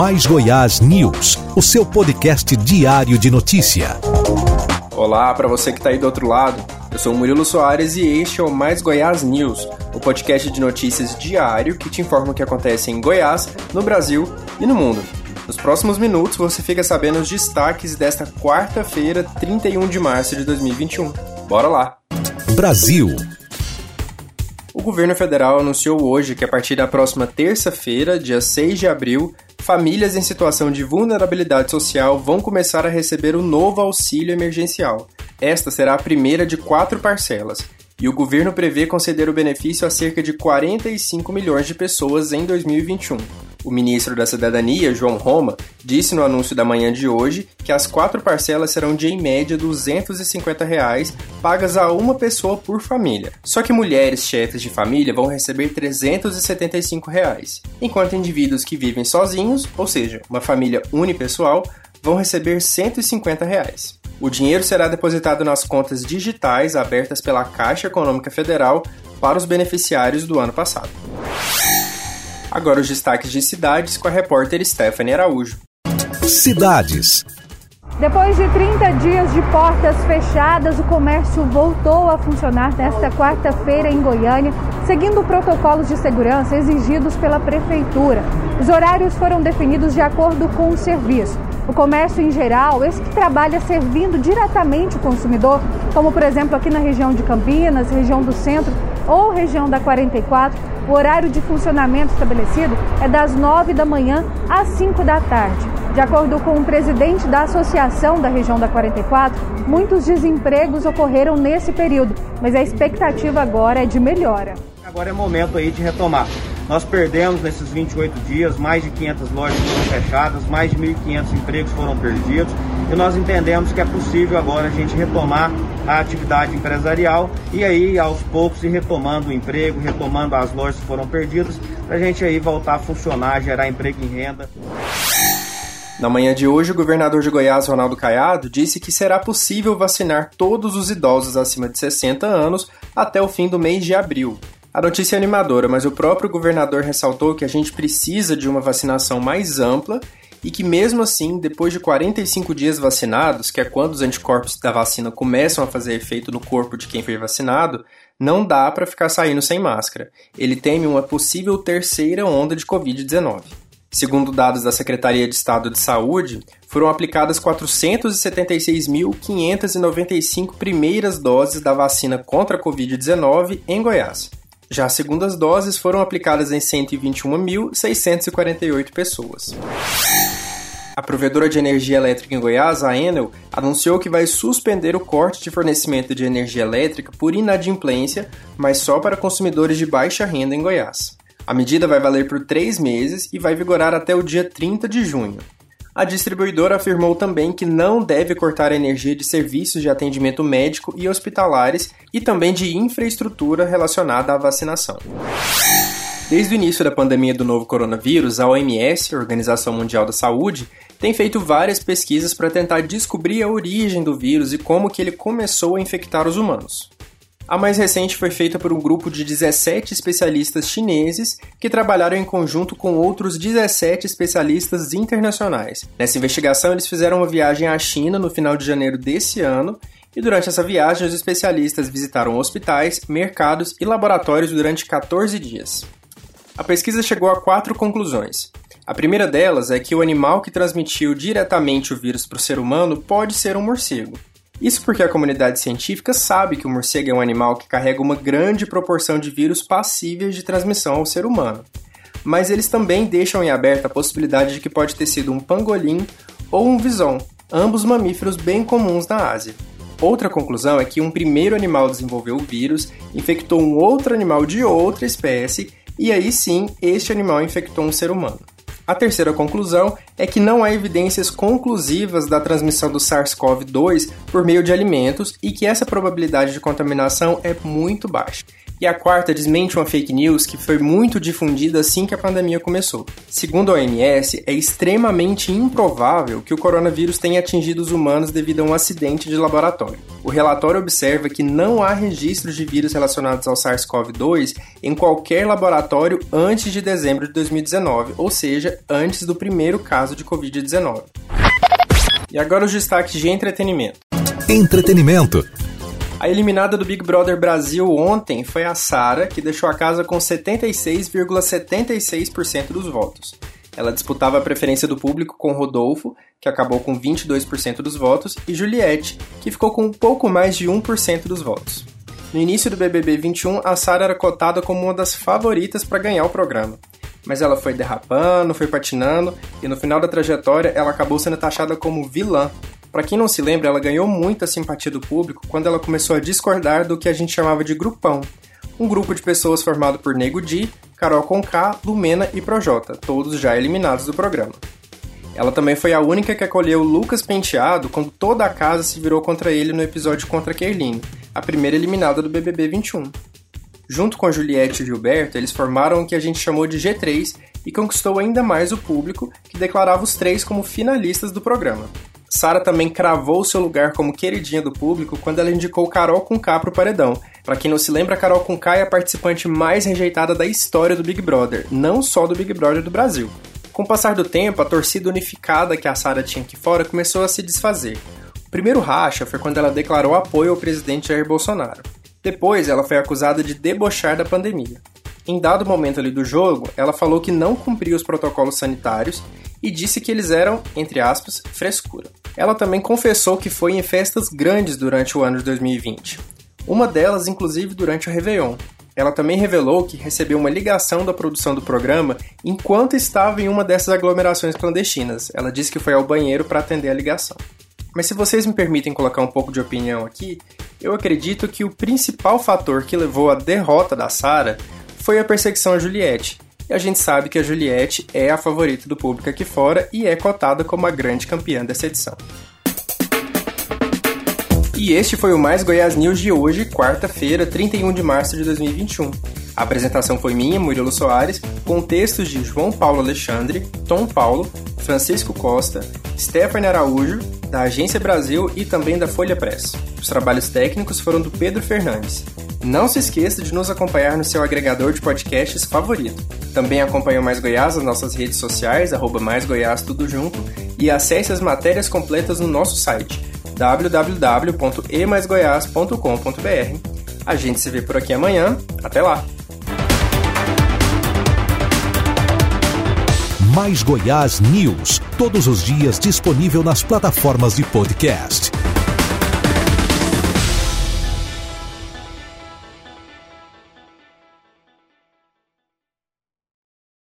Mais Goiás News, o seu podcast diário de notícia. Olá para você que está aí do outro lado. Eu sou o Murilo Soares e este é o Mais Goiás News, o podcast de notícias diário que te informa o que acontece em Goiás, no Brasil e no mundo. Nos próximos minutos você fica sabendo os destaques desta quarta-feira, 31 de março de 2021. Bora lá! Brasil. O governo federal anunciou hoje que a partir da próxima terça-feira, dia 6 de abril, famílias em situação de vulnerabilidade social vão começar a receber o novo auxílio emergencial. Esta será a primeira de quatro parcelas, e o governo prevê conceder o benefício a cerca de 45 milhões de pessoas em 2021. O ministro da Cidadania, João Roma, disse no anúncio da manhã de hoje que as quatro parcelas serão de, em média, 250 reais, pagas a uma pessoa por família. Só que mulheres chefes de família vão receber 375 reais, enquanto indivíduos que vivem sozinhos, ou seja, uma família unipessoal, vão receber 150 reais. O dinheiro será depositado nas contas digitais abertas pela Caixa Econômica Federal para os beneficiários do ano passado. Agora os destaques de cidades com a repórter Stephanie Araújo. Cidades. Depois de 30 dias de portas fechadas, o comércio voltou a funcionar nesta quarta-feira em Goiânia, seguindo protocolos de segurança exigidos pela Prefeitura. Os horários foram definidos de acordo com o serviço. O comércio em geral, esse que trabalha servindo diretamente o consumidor, como por exemplo aqui na região de Campinas, região do centro ou região da 44, o horário de funcionamento estabelecido é das 9 da manhã às 5 da tarde. De acordo com o presidente da Associação da Região da 44, muitos desempregos ocorreram nesse período, mas a expectativa agora é de melhora. Agora é momento aí de retomar. Nós perdemos nesses 28 dias, mais de 500 lojas foram fechadas, mais de 1.500 empregos foram perdidos e nós entendemos que é possível agora a gente retomar a atividade empresarial e aí aos poucos ir retomando o emprego, retomando as lojas que foram perdidas, para a gente aí voltar a funcionar, gerar emprego e renda. Na manhã de hoje, o governador de Goiás, Ronaldo Caiado, disse que será possível vacinar todos os idosos acima de 60 anos até o fim do mês de abril. A notícia é animadora, mas o próprio governador ressaltou que a gente precisa de uma vacinação mais ampla e que, mesmo assim, depois de 45 dias vacinados, que é quando os anticorpos da vacina começam a fazer efeito no corpo de quem foi vacinado, não dá para ficar saindo sem máscara. Ele teme uma possível terceira onda de Covid-19. Segundo dados da Secretaria de Estado de Saúde, foram aplicadas 476.595 primeiras doses da vacina contra a Covid-19 em Goiás. Já as segundas doses foram aplicadas em 121.648 pessoas. A provedora de energia elétrica em Goiás, a Enel, anunciou que vai suspender o corte de fornecimento de energia elétrica por inadimplência, mas só para consumidores de baixa renda em Goiás. A medida vai valer por três meses e vai vigorar até o dia 30 de junho. A distribuidora afirmou também que não deve cortar a energia de serviços de atendimento médico e hospitalares e também de infraestrutura relacionada à vacinação. Desde o início da pandemia do novo coronavírus, a OMS, Organização Mundial da Saúde, tem feito várias pesquisas para tentar descobrir a origem do vírus e como que ele começou a infectar os humanos. A mais recente foi feita por um grupo de 17 especialistas chineses que trabalharam em conjunto com outros 17 especialistas internacionais. Nessa investigação, eles fizeram uma viagem à China no final de janeiro desse ano e durante essa viagem, os especialistas visitaram hospitais, mercados e laboratórios durante 14 dias. A pesquisa chegou a quatro conclusões. A primeira delas é que o animal que transmitiu diretamente o vírus para o ser humano pode ser um morcego. Isso porque a comunidade científica sabe que o morcego é um animal que carrega uma grande proporção de vírus passíveis de transmissão ao ser humano. Mas eles também deixam em aberto a possibilidade de que pode ter sido um pangolim ou um vison, ambos mamíferos bem comuns na Ásia. Outra conclusão é que um primeiro animal desenvolveu o vírus, infectou um outro animal de outra espécie, e aí sim este animal infectou um ser humano. A terceira conclusão é que não há evidências conclusivas da transmissão do SARS-CoV-2 por meio de alimentos e que essa probabilidade de contaminação é muito baixa. E a quarta desmente uma fake news que foi muito difundida assim que a pandemia começou. Segundo a OMS, é extremamente improvável que o coronavírus tenha atingido os humanos devido a um acidente de laboratório. O relatório observa que não há registros de vírus relacionados ao SARS-CoV-2 em qualquer laboratório antes de dezembro de 2019, ou seja, antes do primeiro caso de Covid-19. E agora os destaques de entretenimento. Entretenimento. A eliminada do Big Brother Brasil ontem foi a Sara, que deixou a casa com 76,76% dos votos. Ela disputava a preferência do público com Rodolfo, que acabou com 22% dos votos, e Juliette, que ficou com um pouco mais de 1% dos votos. No início do BBB 21, a Sara era cotada como uma das favoritas para ganhar o programa. Mas ela foi derrapando, foi patinando, e no final da trajetória ela acabou sendo taxada como vilã para quem não se lembra, ela ganhou muita simpatia do público quando ela começou a discordar do que a gente chamava de grupão, um grupo de pessoas formado por Nego Di, Carol Conká, Lumena e Projota, todos já eliminados do programa. Ela também foi a única que acolheu Lucas Penteado quando toda a casa se virou contra ele no episódio contra Kerline, a primeira eliminada do BBB 21. Junto com Juliette e Gilberto, eles formaram o que a gente chamou de G3 e conquistou ainda mais o público, que declarava os três como finalistas do programa. Sara também cravou seu lugar como queridinha do público quando ela indicou Carol com K pro paredão. Para quem não se lembra, Carol com K é a participante mais rejeitada da história do Big Brother, não só do Big Brother do Brasil. Com o passar do tempo, a torcida unificada que a Sara tinha aqui fora começou a se desfazer. O primeiro racha foi quando ela declarou apoio ao presidente Jair Bolsonaro. Depois, ela foi acusada de debochar da pandemia. Em dado momento ali do jogo, ela falou que não cumpria os protocolos sanitários e disse que eles eram, entre aspas, frescura. Ela também confessou que foi em festas grandes durante o ano de 2020. Uma delas, inclusive, durante o Réveillon. Ela também revelou que recebeu uma ligação da produção do programa enquanto estava em uma dessas aglomerações clandestinas. Ela disse que foi ao banheiro para atender a ligação. Mas se vocês me permitem colocar um pouco de opinião aqui, eu acredito que o principal fator que levou à derrota da Sarah foi a perseguição a Juliette, e a gente sabe que a Juliette é a favorita do público aqui fora e é cotada como a grande campeã dessa edição. E este foi o Mais Goiás News de hoje, quarta-feira, 31 de março de 2021. A apresentação foi minha, Murilo Soares, com textos de João Paulo Alexandre, Tom Paulo, Francisco Costa, Stephanie Araújo, da Agência Brasil e também da Folha Press. Os trabalhos técnicos foram do Pedro Fernandes. Não se esqueça de nos acompanhar no seu agregador de podcasts favorito. Também acompanhe o Mais Goiás nas nossas redes sociais, arroba Mais Goiás tudo junto, e acesse as matérias completas no nosso site www.emaisgoiás.com.br. A gente se vê por aqui amanhã. Até lá! Mais Goiás News, todos os dias disponível nas plataformas de podcast.